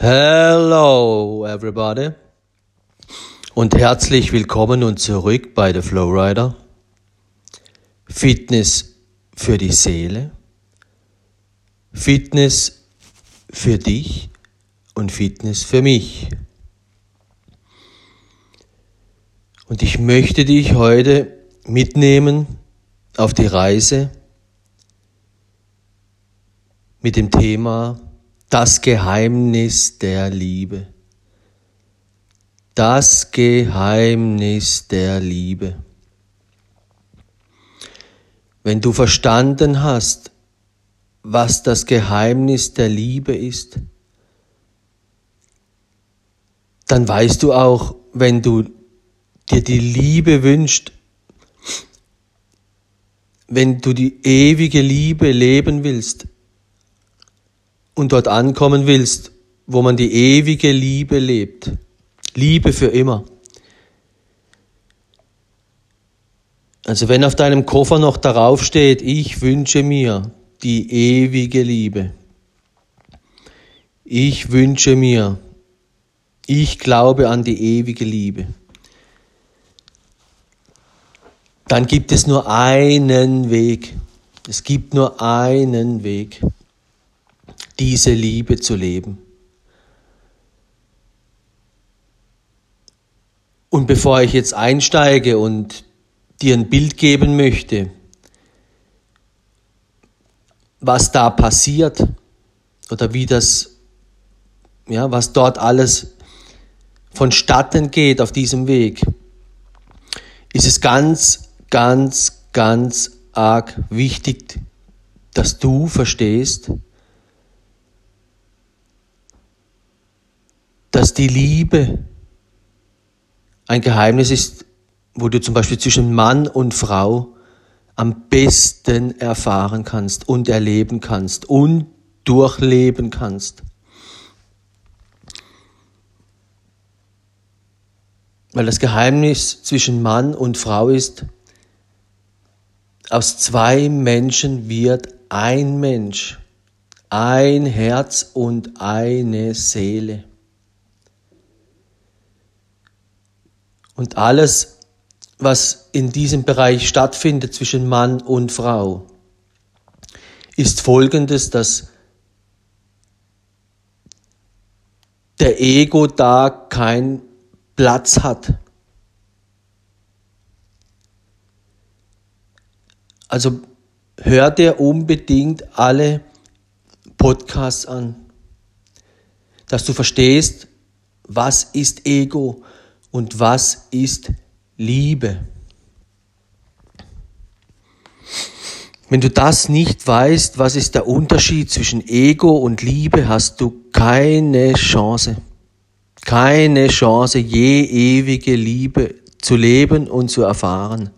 Hello everybody und herzlich willkommen und zurück bei The Flowrider. Fitness für die Seele, Fitness für dich und Fitness für mich. Und ich möchte dich heute mitnehmen auf die Reise mit dem Thema das Geheimnis der Liebe. Das Geheimnis der Liebe. Wenn du verstanden hast, was das Geheimnis der Liebe ist, dann weißt du auch, wenn du dir die Liebe wünschst, wenn du die ewige Liebe leben willst, und dort ankommen willst, wo man die ewige Liebe lebt. Liebe für immer. Also wenn auf deinem Koffer noch darauf steht, ich wünsche mir die ewige Liebe. Ich wünsche mir, ich glaube an die ewige Liebe. Dann gibt es nur einen Weg. Es gibt nur einen Weg diese Liebe zu leben. Und bevor ich jetzt einsteige und dir ein Bild geben möchte, was da passiert oder wie das, ja, was dort alles vonstatten geht auf diesem Weg, ist es ganz, ganz, ganz arg wichtig, dass du verstehst, dass die Liebe ein Geheimnis ist, wo du zum Beispiel zwischen Mann und Frau am besten erfahren kannst und erleben kannst und durchleben kannst. Weil das Geheimnis zwischen Mann und Frau ist, aus zwei Menschen wird ein Mensch, ein Herz und eine Seele. Und alles, was in diesem Bereich stattfindet zwischen Mann und Frau, ist folgendes, dass der Ego da keinen Platz hat. Also hör dir unbedingt alle Podcasts an, dass du verstehst, was ist Ego, und was ist Liebe? Wenn du das nicht weißt, was ist der Unterschied zwischen Ego und Liebe, hast du keine Chance. Keine Chance, je ewige Liebe zu leben und zu erfahren.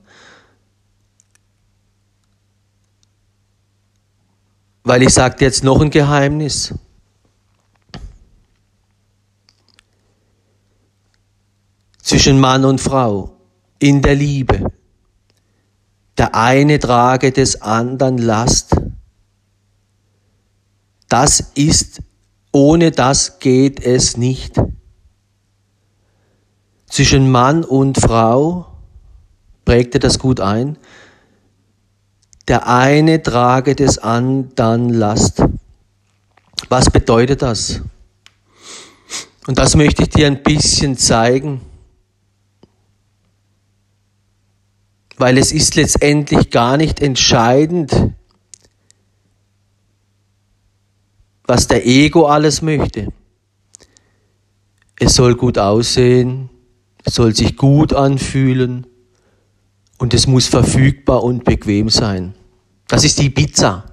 Weil ich sage jetzt noch ein Geheimnis. Zwischen Mann und Frau in der Liebe. Der eine trage des anderen Last. Das ist, ohne das geht es nicht. Zwischen Mann und Frau prägte das gut ein. Der eine trage des anderen Last. Was bedeutet das? Und das möchte ich dir ein bisschen zeigen. Weil es ist letztendlich gar nicht entscheidend, was der Ego alles möchte. Es soll gut aussehen, es soll sich gut anfühlen und es muss verfügbar und bequem sein. Das ist die Ibiza.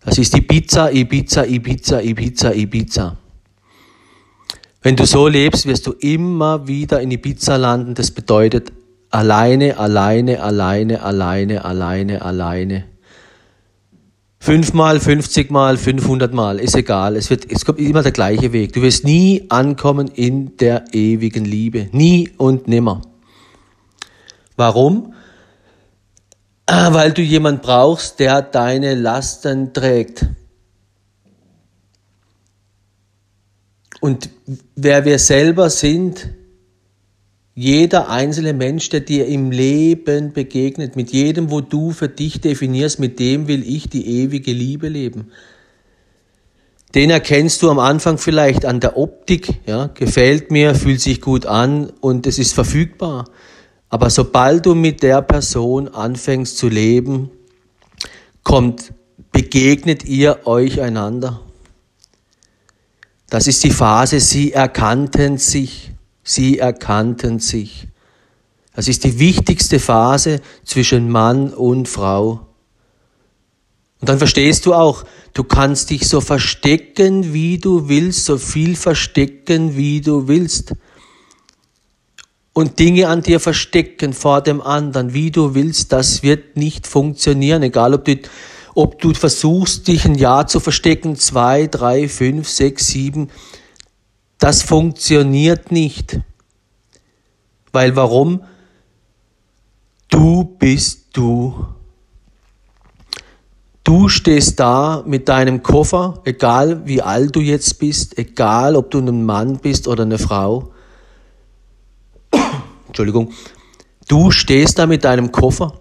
Das ist Ibiza, Ibiza, Ibiza, Ibiza, Ibiza. Wenn du so lebst, wirst du immer wieder in Ibiza landen. Das bedeutet Alleine, alleine, alleine, alleine, alleine, alleine. Fünfmal, fünfzigmal, fünfhundertmal, ist egal. Es wird, es kommt immer der gleiche Weg. Du wirst nie ankommen in der ewigen Liebe. Nie und nimmer. Warum? Ah, weil du jemand brauchst, der deine Lasten trägt. Und wer wir selber sind, jeder einzelne Mensch, der dir im Leben begegnet, mit jedem, wo du für dich definierst, mit dem will ich die ewige Liebe leben. Den erkennst du am Anfang vielleicht an der Optik, ja, gefällt mir, fühlt sich gut an und es ist verfügbar. Aber sobald du mit der Person anfängst zu leben, kommt, begegnet ihr euch einander. Das ist die Phase, sie erkannten sich, sie erkannten sich. Das ist die wichtigste Phase zwischen Mann und Frau. Und dann verstehst du auch, du kannst dich so verstecken, wie du willst, so viel verstecken, wie du willst. Und Dinge an dir verstecken vor dem anderen, wie du willst, das wird nicht funktionieren, egal ob du, ob du versuchst, dich ein Jahr zu verstecken, zwei, drei, fünf, sechs, sieben, das funktioniert nicht. Weil warum? Du bist du. Du stehst da mit deinem Koffer, egal wie alt du jetzt bist, egal ob du ein Mann bist oder eine Frau. Entschuldigung. Du stehst da mit deinem Koffer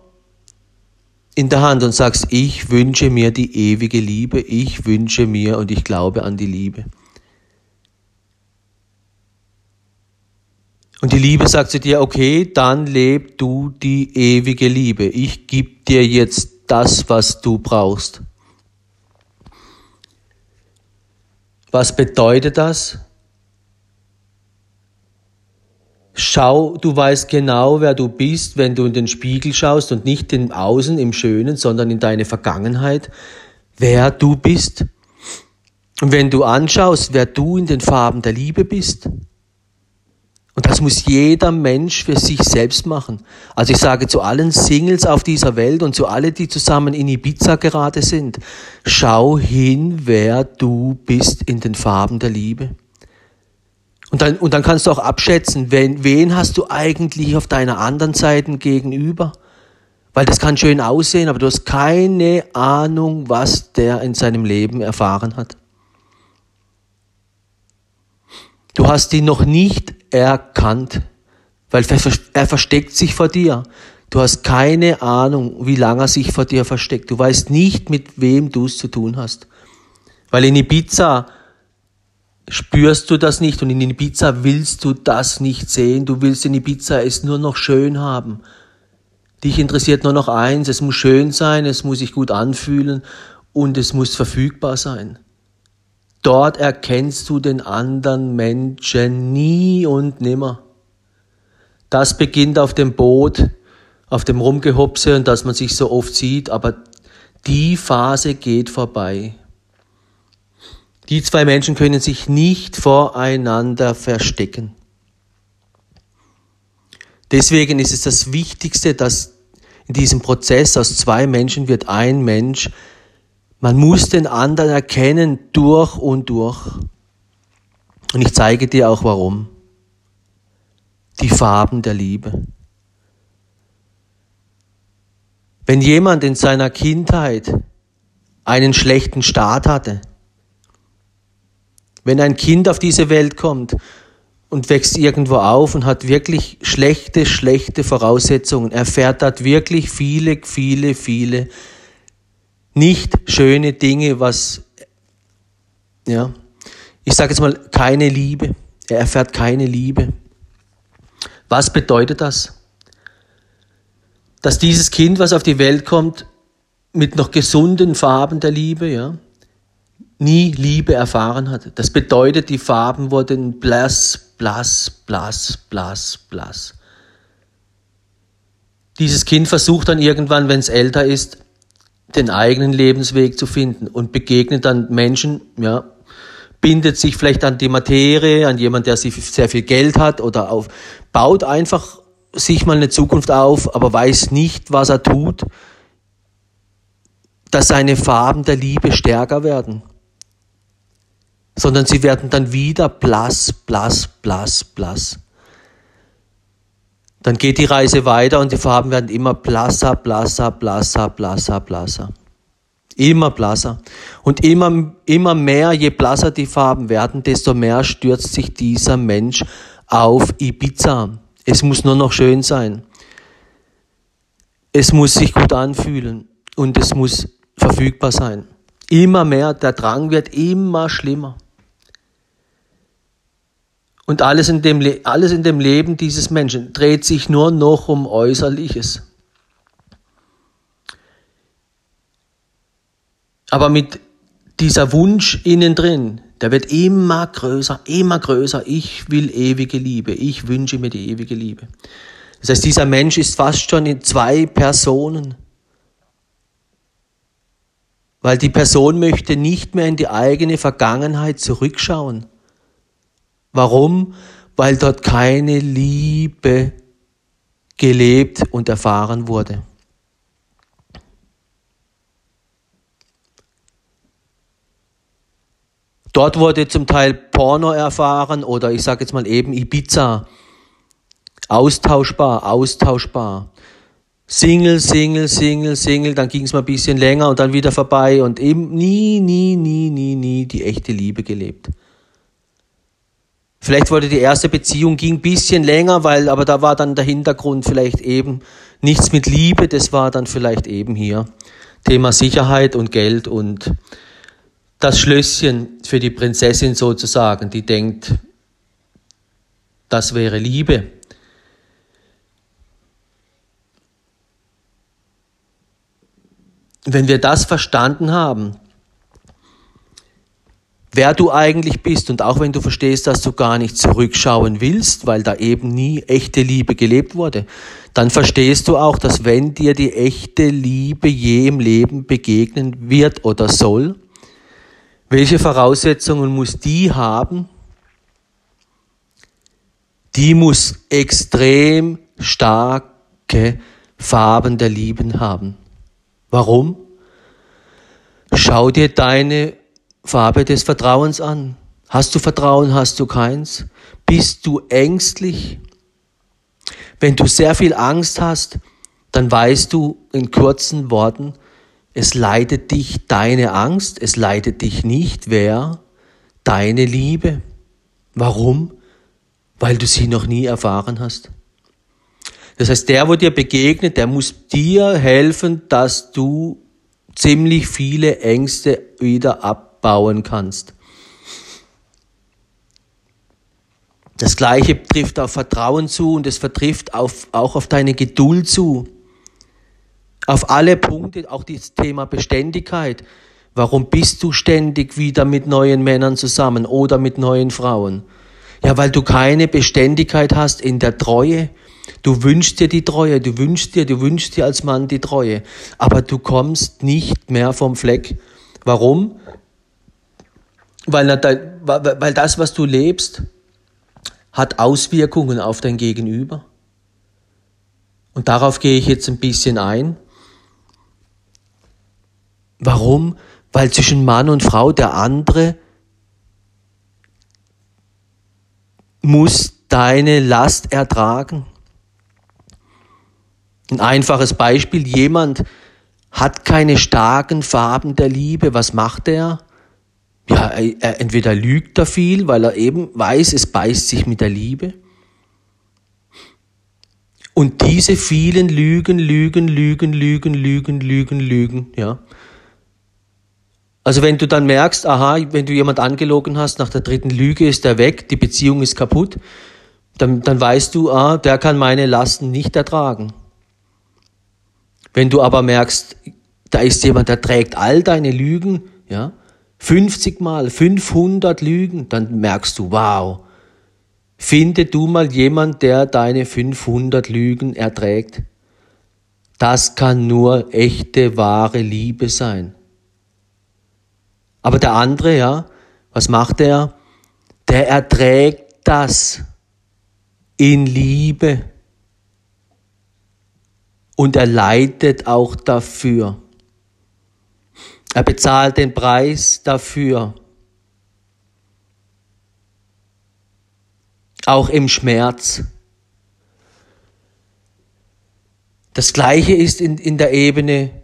in der Hand und sagst, ich wünsche mir die ewige Liebe, ich wünsche mir und ich glaube an die Liebe. Und die Liebe sagt zu dir, okay, dann leb du die ewige Liebe. Ich gebe dir jetzt das, was du brauchst. Was bedeutet das? Schau, du weißt genau, wer du bist, wenn du in den Spiegel schaust und nicht in Außen, im Schönen, sondern in deine Vergangenheit, wer du bist. Und wenn du anschaust, wer du in den Farben der Liebe bist, und das muss jeder Mensch für sich selbst machen. Also ich sage zu allen Singles auf dieser Welt und zu allen, die zusammen in Ibiza gerade sind, schau hin, wer du bist in den Farben der Liebe. Und dann, und dann kannst du auch abschätzen, wen, wen hast du eigentlich auf deiner anderen Seite gegenüber? Weil das kann schön aussehen, aber du hast keine Ahnung, was der in seinem Leben erfahren hat. Du hast ihn noch nicht erkannt, weil er versteckt sich vor dir. Du hast keine Ahnung, wie lange er sich vor dir versteckt. Du weißt nicht, mit wem du es zu tun hast. Weil in Ibiza spürst du das nicht und in Ibiza willst du das nicht sehen. Du willst in Ibiza es nur noch schön haben. Dich interessiert nur noch eins, es muss schön sein, es muss sich gut anfühlen und es muss verfügbar sein. Dort erkennst du den anderen Menschen nie und nimmer. Das beginnt auf dem Boot, auf dem Rumgehopse und dass man sich so oft sieht, aber die Phase geht vorbei. Die zwei Menschen können sich nicht voreinander verstecken. Deswegen ist es das Wichtigste, dass in diesem Prozess aus zwei Menschen wird ein Mensch, man muss den anderen erkennen durch und durch. Und ich zeige dir auch warum. Die Farben der Liebe. Wenn jemand in seiner Kindheit einen schlechten Start hatte, wenn ein Kind auf diese Welt kommt und wächst irgendwo auf und hat wirklich schlechte, schlechte Voraussetzungen, erfährt dort wirklich viele, viele, viele nicht schöne Dinge, was, ja, ich sage jetzt mal, keine Liebe. Er erfährt keine Liebe. Was bedeutet das? Dass dieses Kind, was auf die Welt kommt, mit noch gesunden Farben der Liebe, ja, nie Liebe erfahren hat. Das bedeutet, die Farben wurden blass, blass, blass, blass, blass. Dieses Kind versucht dann irgendwann, wenn es älter ist, den eigenen Lebensweg zu finden und begegnet dann Menschen, ja, bindet sich vielleicht an die Materie, an jemand, der sehr viel Geld hat oder auf, baut einfach sich mal eine Zukunft auf, aber weiß nicht, was er tut, dass seine Farben der Liebe stärker werden, sondern sie werden dann wieder blass, blass, blass, blass. Dann geht die Reise weiter und die Farben werden immer blasser, blasser, blasser, blasser, blasser. Immer blasser. Und immer, immer mehr, je blasser die Farben werden, desto mehr stürzt sich dieser Mensch auf Ibiza. Es muss nur noch schön sein. Es muss sich gut anfühlen und es muss verfügbar sein. Immer mehr, der Drang wird immer schlimmer. Und alles in dem, alles in dem Leben dieses Menschen dreht sich nur noch um Äußerliches. Aber mit dieser Wunsch innen drin, der wird immer größer, immer größer. Ich will ewige Liebe. Ich wünsche mir die ewige Liebe. Das heißt, dieser Mensch ist fast schon in zwei Personen. Weil die Person möchte nicht mehr in die eigene Vergangenheit zurückschauen. Warum? Weil dort keine Liebe gelebt und erfahren wurde. Dort wurde zum Teil Porno erfahren oder ich sage jetzt mal eben Ibiza. Austauschbar, austauschbar. Single, Single, Single, Single, dann ging es mal ein bisschen länger und dann wieder vorbei und eben nie, nie, nie, nie, nie die echte Liebe gelebt. Vielleicht wurde die erste Beziehung ging ein bisschen länger, weil, aber da war dann der Hintergrund vielleicht eben nichts mit Liebe, das war dann vielleicht eben hier Thema Sicherheit und Geld und das Schlösschen für die Prinzessin sozusagen, die denkt, das wäre Liebe. Wenn wir das verstanden haben, wer du eigentlich bist und auch wenn du verstehst, dass du gar nicht zurückschauen willst, weil da eben nie echte Liebe gelebt wurde, dann verstehst du auch, dass wenn dir die echte Liebe je im Leben begegnen wird oder soll, welche Voraussetzungen muss die haben? Die muss extrem starke Farben der Lieben haben. Warum? Schau dir deine Farbe des Vertrauens an. Hast du Vertrauen, hast du keins? Bist du ängstlich? Wenn du sehr viel Angst hast, dann weißt du in kurzen Worten, es leidet dich deine Angst, es leidet dich nicht wer? Deine Liebe. Warum? Weil du sie noch nie erfahren hast. Das heißt, der, wo dir begegnet, der muss dir helfen, dass du ziemlich viele Ängste wieder abbauen kannst. Das Gleiche trifft auf Vertrauen zu und es vertrifft auf, auch auf deine Geduld zu auf alle Punkte, auch das Thema Beständigkeit. Warum bist du ständig wieder mit neuen Männern zusammen oder mit neuen Frauen? Ja, weil du keine Beständigkeit hast in der Treue. Du wünschst dir die Treue, du wünschst dir, du wünschst dir als Mann die Treue, aber du kommst nicht mehr vom Fleck. Warum? Weil, weil das, was du lebst, hat Auswirkungen auf dein Gegenüber. Und darauf gehe ich jetzt ein bisschen ein. Warum? Weil zwischen Mann und Frau der andere muss deine Last ertragen. Ein einfaches Beispiel, jemand hat keine starken Farben der Liebe, was macht er? Ja, er, entweder lügt er viel, weil er eben weiß, es beißt sich mit der Liebe. Und diese vielen Lügen, Lügen, Lügen, Lügen, Lügen, Lügen, Lügen, ja, also wenn du dann merkst, aha, wenn du jemand angelogen hast, nach der dritten Lüge ist er weg, die Beziehung ist kaputt, dann, dann weißt du, ah, der kann meine Lasten nicht ertragen. Wenn du aber merkst, da ist jemand, der trägt all deine Lügen, ja, 50 mal, 500 Lügen, dann merkst du, wow, finde du mal jemand, der deine 500 Lügen erträgt. Das kann nur echte, wahre Liebe sein. Aber der andere, ja, was macht er? Der erträgt das in Liebe. Und er leidet auch dafür. Er bezahlt den Preis dafür. Auch im Schmerz. Das Gleiche ist in, in der Ebene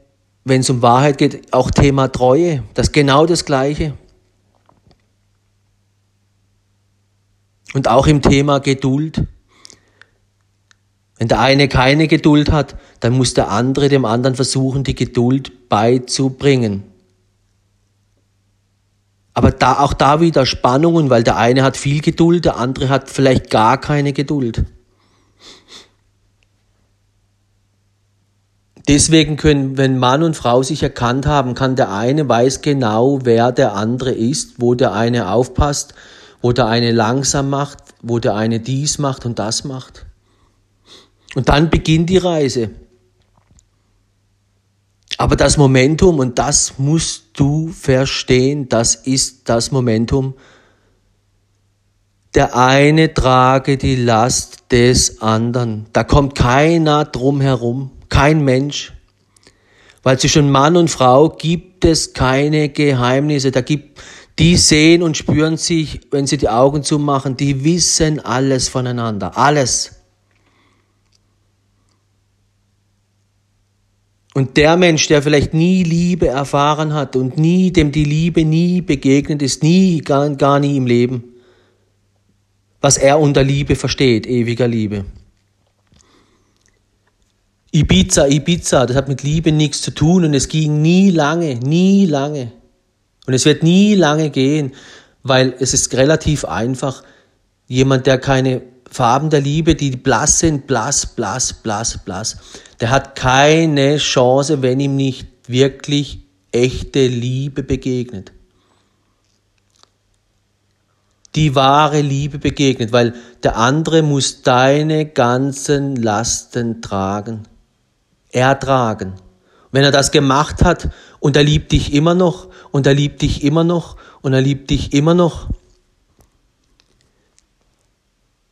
wenn es um Wahrheit geht, auch Thema Treue, das ist genau das Gleiche. Und auch im Thema Geduld. Wenn der eine keine Geduld hat, dann muss der andere dem anderen versuchen, die Geduld beizubringen. Aber da, auch da wieder Spannungen, weil der eine hat viel Geduld, der andere hat vielleicht gar keine Geduld. Deswegen können, wenn Mann und Frau sich erkannt haben, kann der eine weiß genau, wer der andere ist, wo der eine aufpasst, wo der eine langsam macht, wo der eine dies macht und das macht. Und dann beginnt die Reise. Aber das Momentum, und das musst du verstehen, das ist das Momentum. Der eine trage die Last des anderen. Da kommt keiner drum herum, kein Mensch. Weil zwischen Mann und Frau gibt es keine Geheimnisse. Da gibt, die sehen und spüren sich, wenn sie die Augen zumachen, die wissen alles voneinander. Alles. Und der Mensch, der vielleicht nie Liebe erfahren hat und nie, dem die Liebe nie begegnet ist, nie, gar, gar nie im Leben, was er unter Liebe versteht, ewiger Liebe. Ibiza, Ibiza, das hat mit Liebe nichts zu tun und es ging nie lange, nie lange. Und es wird nie lange gehen, weil es ist relativ einfach. Jemand, der keine Farben der Liebe, die blass sind, blass, blass, blass, blass. Der hat keine Chance, wenn ihm nicht wirklich echte Liebe begegnet. Die wahre Liebe begegnet, weil der andere muss deine ganzen Lasten tragen, ertragen. Wenn er das gemacht hat und er liebt dich immer noch und er liebt dich immer noch und er liebt dich immer noch,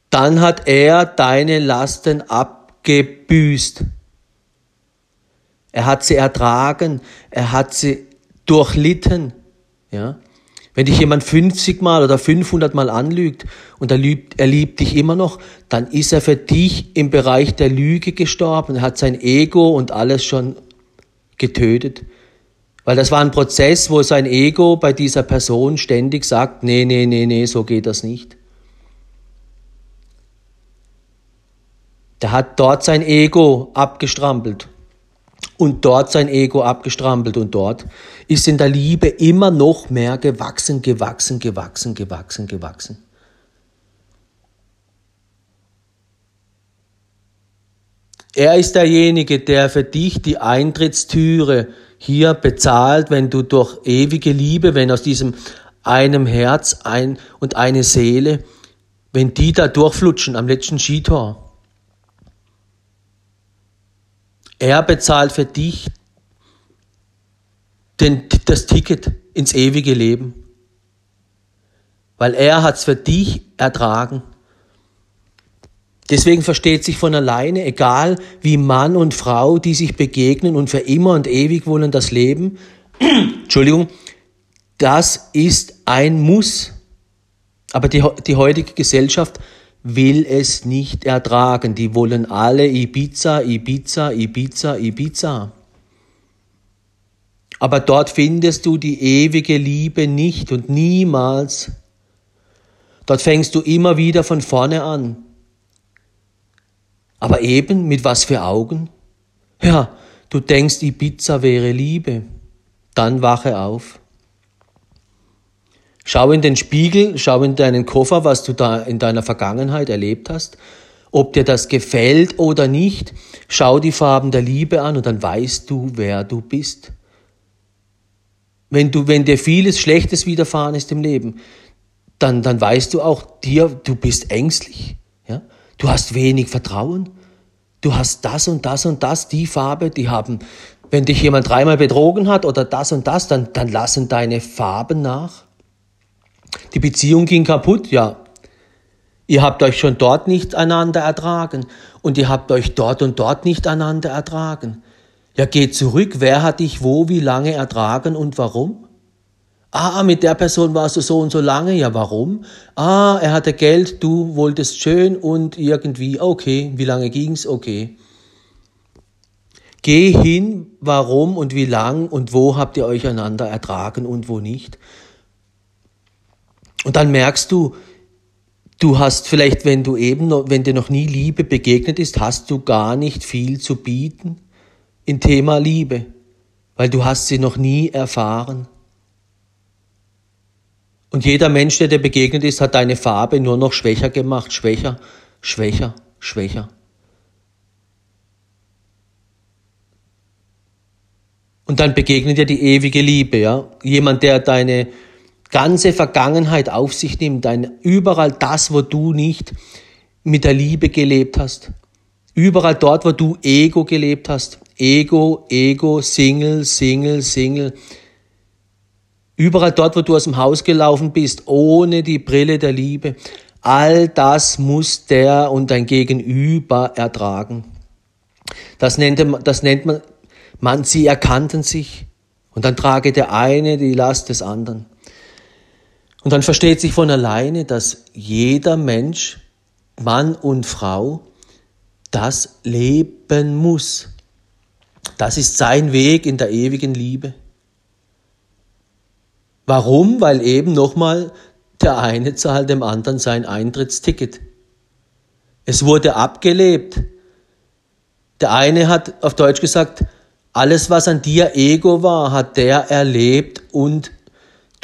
dann hat er deine Lasten abgebüßt. Er hat sie ertragen, er hat sie durchlitten. Ja? Wenn dich jemand 50 Mal oder 500 Mal anlügt und er liebt, er liebt dich immer noch, dann ist er für dich im Bereich der Lüge gestorben. Er hat sein Ego und alles schon getötet. Weil das war ein Prozess, wo sein Ego bei dieser Person ständig sagt, nee, nee, nee, nee, so geht das nicht. Der hat dort sein Ego abgestrampelt und dort sein Ego abgestrampelt und dort ist in der Liebe immer noch mehr gewachsen, gewachsen, gewachsen, gewachsen, gewachsen. Er ist derjenige, der für dich die Eintrittstüre hier bezahlt, wenn du durch ewige Liebe, wenn aus diesem einem Herz ein und eine Seele, wenn die da durchflutschen am letzten Skitor. Er bezahlt für dich den, das Ticket ins ewige Leben. Weil er hat es für dich ertragen. Deswegen versteht sich von alleine, egal wie Mann und Frau, die sich begegnen und für immer und ewig wollen das Leben, Entschuldigung, das ist ein Muss. Aber die, die heutige Gesellschaft will es nicht ertragen. Die wollen alle Ibiza, Ibiza, Ibiza, Ibiza. Aber dort findest du die ewige Liebe nicht und niemals. Dort fängst du immer wieder von vorne an. Aber eben mit was für Augen? Ja, du denkst, Ibiza wäre Liebe. Dann wache auf. Schau in den Spiegel, schau in deinen Koffer, was du da in deiner Vergangenheit erlebt hast. Ob dir das gefällt oder nicht, schau die Farben der Liebe an und dann weißt du, wer du bist. Wenn du, wenn dir vieles Schlechtes widerfahren ist im Leben, dann, dann weißt du auch dir, du bist ängstlich, ja? Du hast wenig Vertrauen. Du hast das und das und das, die Farbe, die haben, wenn dich jemand dreimal betrogen hat oder das und das, dann, dann lassen deine Farben nach. Die Beziehung ging kaputt, ja. Ihr habt euch schon dort nicht einander ertragen und ihr habt euch dort und dort nicht einander ertragen. Ja, geht zurück, wer hat dich wo, wie lange ertragen und warum? Ah, mit der Person warst du so und so lange, ja, warum? Ah, er hatte Geld, du wolltest schön und irgendwie, okay, wie lange ging's, okay. Geh hin, warum und wie lang und wo habt ihr euch einander ertragen und wo nicht. Und dann merkst du, du hast vielleicht, wenn du eben, wenn dir noch nie Liebe begegnet ist, hast du gar nicht viel zu bieten in Thema Liebe, weil du hast sie noch nie erfahren. Und jeder Mensch, der dir begegnet ist, hat deine Farbe nur noch schwächer gemacht, schwächer, schwächer, schwächer. Und dann begegnet dir die ewige Liebe, ja. Jemand, der deine ganze Vergangenheit auf sich nimmt, dein, überall das, wo du nicht mit der Liebe gelebt hast. Überall dort, wo du Ego gelebt hast. Ego, Ego, Single, Single, Single. Überall dort, wo du aus dem Haus gelaufen bist, ohne die Brille der Liebe. All das muss der und dein Gegenüber ertragen. Das nennt, das nennt man man, sie erkannten sich und dann trage der eine die Last des anderen. Und dann versteht sich von alleine, dass jeder Mensch, Mann und Frau, das leben muss. Das ist sein Weg in der ewigen Liebe. Warum? Weil eben nochmal der eine zahlt dem anderen sein Eintrittsticket. Es wurde abgelebt. Der eine hat auf Deutsch gesagt, alles, was an dir Ego war, hat der erlebt und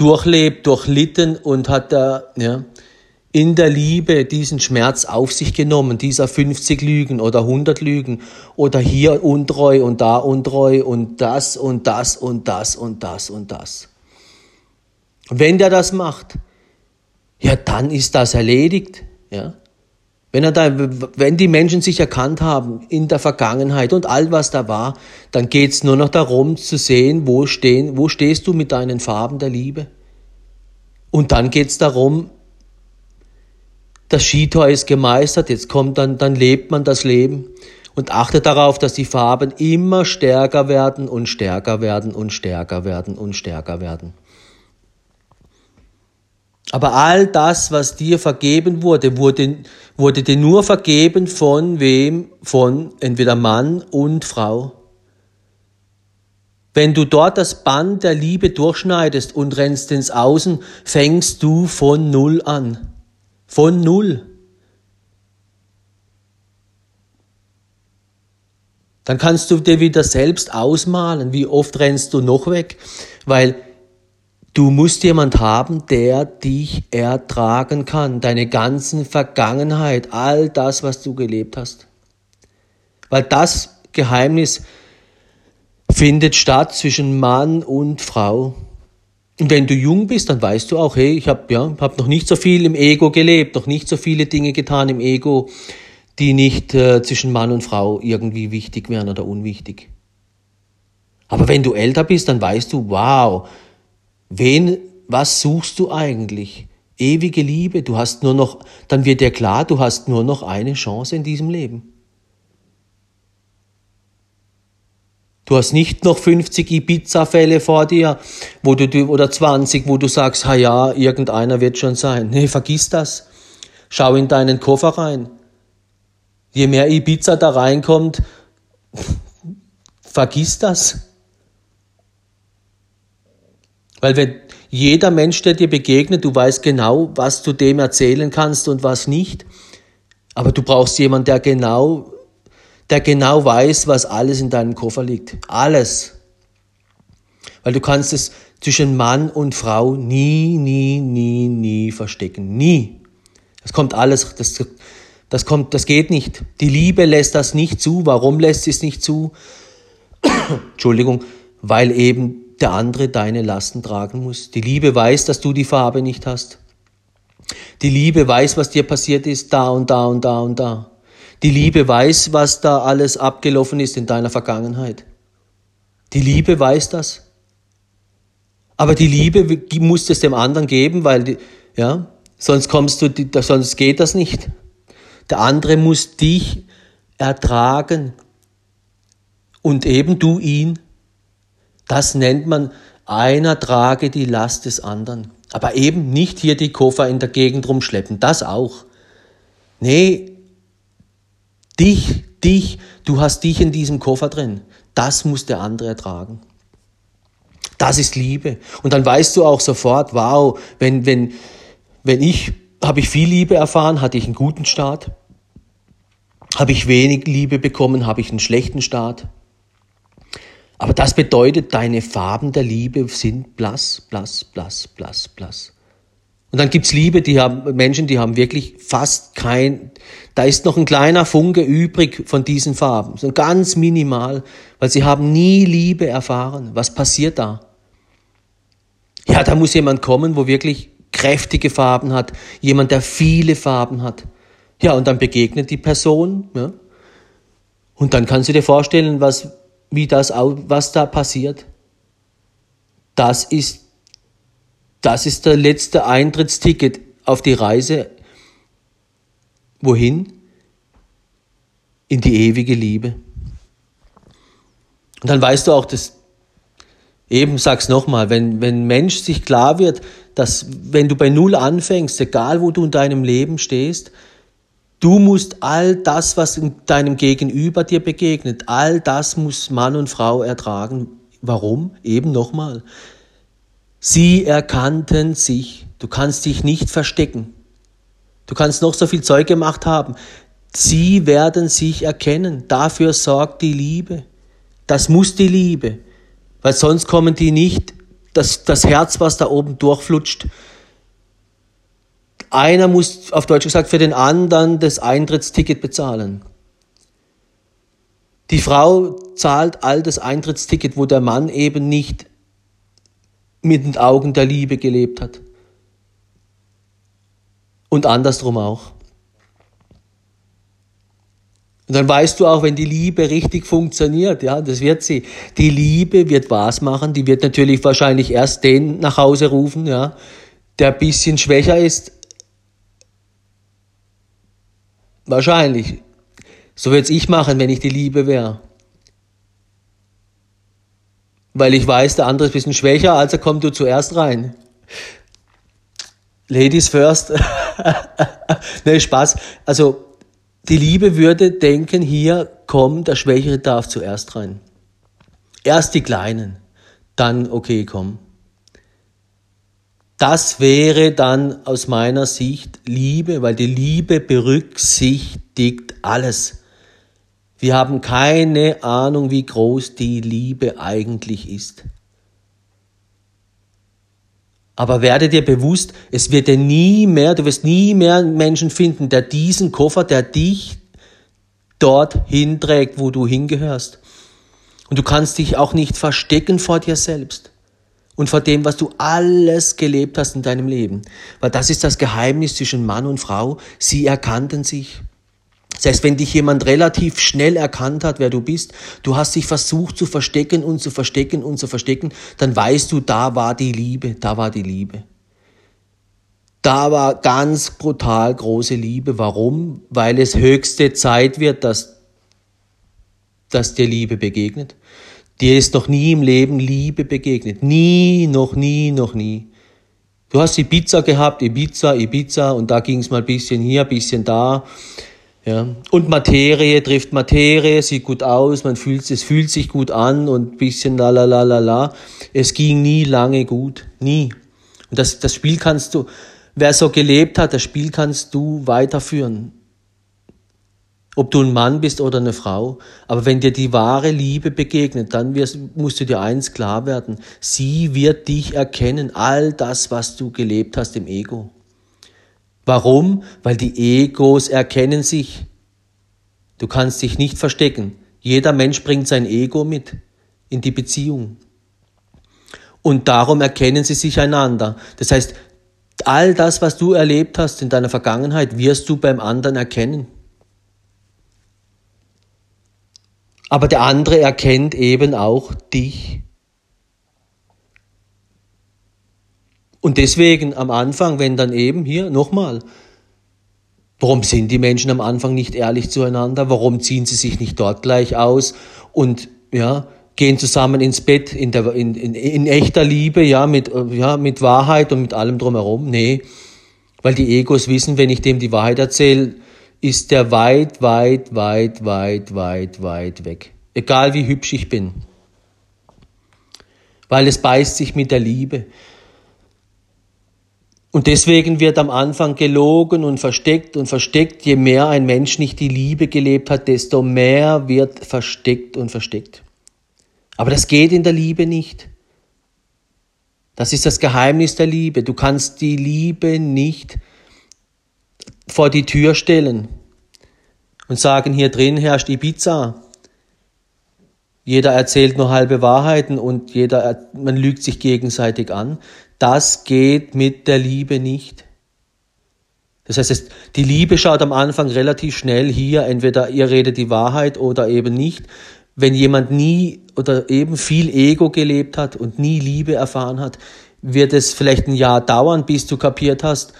durchlebt, durchlitten und hat da, ja, in der Liebe diesen Schmerz auf sich genommen, dieser 50 Lügen oder 100 Lügen oder hier untreu und da untreu und das und das und das und das und das. Wenn der das macht, ja, dann ist das erledigt, ja. Wenn, er da, wenn die Menschen sich erkannt haben in der Vergangenheit und all was da war, dann geht's nur noch darum zu sehen, wo, stehen, wo stehst du mit deinen Farben der Liebe. Und dann geht's darum, das Skitor ist gemeistert, jetzt kommt dann, dann lebt man das Leben und achtet darauf, dass die Farben immer stärker werden und stärker werden und stärker werden und stärker werden. Aber all das, was dir vergeben wurde, wurde, wurde dir nur vergeben von wem? Von entweder Mann und Frau. Wenn du dort das Band der Liebe durchschneidest und rennst ins Außen, fängst du von Null an. Von Null. Dann kannst du dir wieder selbst ausmalen, wie oft rennst du noch weg, weil Du musst jemand haben, der dich ertragen kann, deine ganzen Vergangenheit, all das, was du gelebt hast. Weil das Geheimnis findet statt zwischen Mann und Frau. Und wenn du jung bist, dann weißt du auch, hey, ich habe ja, hab noch nicht so viel im Ego gelebt, noch nicht so viele Dinge getan im Ego, die nicht äh, zwischen Mann und Frau irgendwie wichtig wären oder unwichtig. Aber wenn du älter bist, dann weißt du, wow, Wen, was suchst du eigentlich? Ewige Liebe, du hast nur noch, dann wird dir klar, du hast nur noch eine Chance in diesem Leben. Du hast nicht noch 50 Ibiza-Fälle vor dir, wo du, oder 20, wo du sagst, ha ja, irgendeiner wird schon sein. Nee, vergiss das. Schau in deinen Koffer rein. Je mehr Ibiza da reinkommt, vergiss das. Weil wenn jeder Mensch, der dir begegnet, du weißt genau, was du dem erzählen kannst und was nicht. Aber du brauchst jemanden, der genau, der genau weiß, was alles in deinem Koffer liegt. Alles. Weil du kannst es zwischen Mann und Frau nie, nie, nie, nie verstecken. Nie. Das kommt alles, das, das kommt, das geht nicht. Die Liebe lässt das nicht zu. Warum lässt sie es nicht zu? Entschuldigung, weil eben der andere deine Lasten tragen muss. Die Liebe weiß, dass du die Farbe nicht hast. Die Liebe weiß, was dir passiert ist, da und da und da und da. Die Liebe weiß, was da alles abgelaufen ist in deiner Vergangenheit. Die Liebe weiß das. Aber die Liebe muss es dem anderen geben, weil, die, ja, sonst kommst du, sonst geht das nicht. Der andere muss dich ertragen und eben du ihn. Das nennt man, einer trage die Last des anderen. Aber eben nicht hier die Koffer in der Gegend rumschleppen, das auch. Nee, dich, dich, du hast dich in diesem Koffer drin. das muss der andere ertragen. Das ist Liebe. Und dann weißt du auch sofort, wow, wenn, wenn, wenn ich, habe ich viel Liebe erfahren, hatte ich einen guten Start. Habe ich wenig Liebe bekommen, habe ich einen schlechten Start. Aber das bedeutet, deine Farben der Liebe sind blass, blass, blass, blass, blass. Und dann gibt's Liebe, die haben Menschen, die haben wirklich fast kein, da ist noch ein kleiner Funke übrig von diesen Farben, so ganz minimal, weil sie haben nie Liebe erfahren. Was passiert da? Ja, da muss jemand kommen, wo wirklich kräftige Farben hat, jemand, der viele Farben hat. Ja, und dann begegnet die Person, ja. Und dann kannst du dir vorstellen, was, wie das, was da passiert. Das ist das ist der letzte Eintrittsticket auf die Reise. Wohin? In die ewige Liebe. Und dann weißt du auch, dass, eben sag's nochmal, wenn, wenn Mensch sich klar wird, dass wenn du bei Null anfängst, egal wo du in deinem Leben stehst, du musst all das, was in deinem Gegenüber dir begegnet, all das muss Mann und Frau ertragen. Warum? Eben nochmal. Sie erkannten sich. Du kannst dich nicht verstecken. Du kannst noch so viel Zeug gemacht haben. Sie werden sich erkennen. Dafür sorgt die Liebe. Das muss die Liebe. Weil sonst kommen die nicht, das, das Herz, was da oben durchflutscht. Einer muss, auf Deutsch gesagt, für den anderen das Eintrittsticket bezahlen. Die Frau zahlt all das Eintrittsticket, wo der Mann eben nicht mit den Augen der Liebe gelebt hat. Und andersrum auch. Und dann weißt du auch, wenn die Liebe richtig funktioniert, ja, das wird sie. Die Liebe wird was machen, die wird natürlich wahrscheinlich erst den nach Hause rufen, ja, der bisschen schwächer ist. Wahrscheinlich. So würde ich machen, wenn ich die Liebe wäre weil ich weiß, der andere ist ein bisschen schwächer, also komm du zuerst rein. Ladies first. ne, Spaß. Also, die Liebe würde denken, hier, komm, der Schwächere darf zuerst rein. Erst die Kleinen, dann, okay, komm. Das wäre dann aus meiner Sicht Liebe, weil die Liebe berücksichtigt alles. Wir haben keine Ahnung, wie groß die Liebe eigentlich ist. Aber werde dir bewusst, es wird dir nie mehr, du wirst nie mehr einen Menschen finden, der diesen Koffer, der dich dort hinträgt, wo du hingehörst. Und du kannst dich auch nicht verstecken vor dir selbst und vor dem, was du alles gelebt hast in deinem Leben. Weil das ist das Geheimnis zwischen Mann und Frau. Sie erkannten sich. Das heißt, wenn dich jemand relativ schnell erkannt hat, wer du bist, du hast dich versucht zu verstecken und zu verstecken und zu verstecken, dann weißt du, da war die Liebe, da war die Liebe. Da war ganz brutal große Liebe. Warum? Weil es höchste Zeit wird, dass, dass dir Liebe begegnet. Dir ist noch nie im Leben Liebe begegnet. Nie, noch nie, noch nie. Du hast Ibiza gehabt, Ibiza, Ibiza, und da ging es mal ein bisschen hier, ein bisschen da. Ja. Und Materie trifft Materie, sieht gut aus, man fühlt, es fühlt sich gut an und bisschen la la la la la. Es ging nie lange gut, nie. Und das, das Spiel kannst du, wer so gelebt hat, das Spiel kannst du weiterführen. Ob du ein Mann bist oder eine Frau. Aber wenn dir die wahre Liebe begegnet, dann wirst, musst du dir eins klar werden. Sie wird dich erkennen, all das, was du gelebt hast im Ego. Warum? Weil die Egos erkennen sich. Du kannst dich nicht verstecken. Jeder Mensch bringt sein Ego mit in die Beziehung. Und darum erkennen sie sich einander. Das heißt, all das, was du erlebt hast in deiner Vergangenheit, wirst du beim anderen erkennen. Aber der andere erkennt eben auch dich. Und deswegen am Anfang, wenn dann eben hier nochmal, warum sind die Menschen am Anfang nicht ehrlich zueinander? Warum ziehen sie sich nicht dort gleich aus und ja, gehen zusammen ins Bett in, der, in, in, in echter Liebe, ja mit, ja, mit Wahrheit und mit allem drumherum? Nee, weil die Egos wissen, wenn ich dem die Wahrheit erzähle, ist der weit, weit, weit, weit, weit, weit weg. egal wie hübsch ich bin. Weil es beißt sich mit der Liebe. Und deswegen wird am Anfang gelogen und versteckt und versteckt. Je mehr ein Mensch nicht die Liebe gelebt hat, desto mehr wird versteckt und versteckt. Aber das geht in der Liebe nicht. Das ist das Geheimnis der Liebe. Du kannst die Liebe nicht vor die Tür stellen und sagen, hier drin herrscht Ibiza. Jeder erzählt nur halbe Wahrheiten und jeder, man lügt sich gegenseitig an. Das geht mit der Liebe nicht. Das heißt, die Liebe schaut am Anfang relativ schnell hier, entweder ihr redet die Wahrheit oder eben nicht. Wenn jemand nie oder eben viel Ego gelebt hat und nie Liebe erfahren hat, wird es vielleicht ein Jahr dauern, bis du kapiert hast,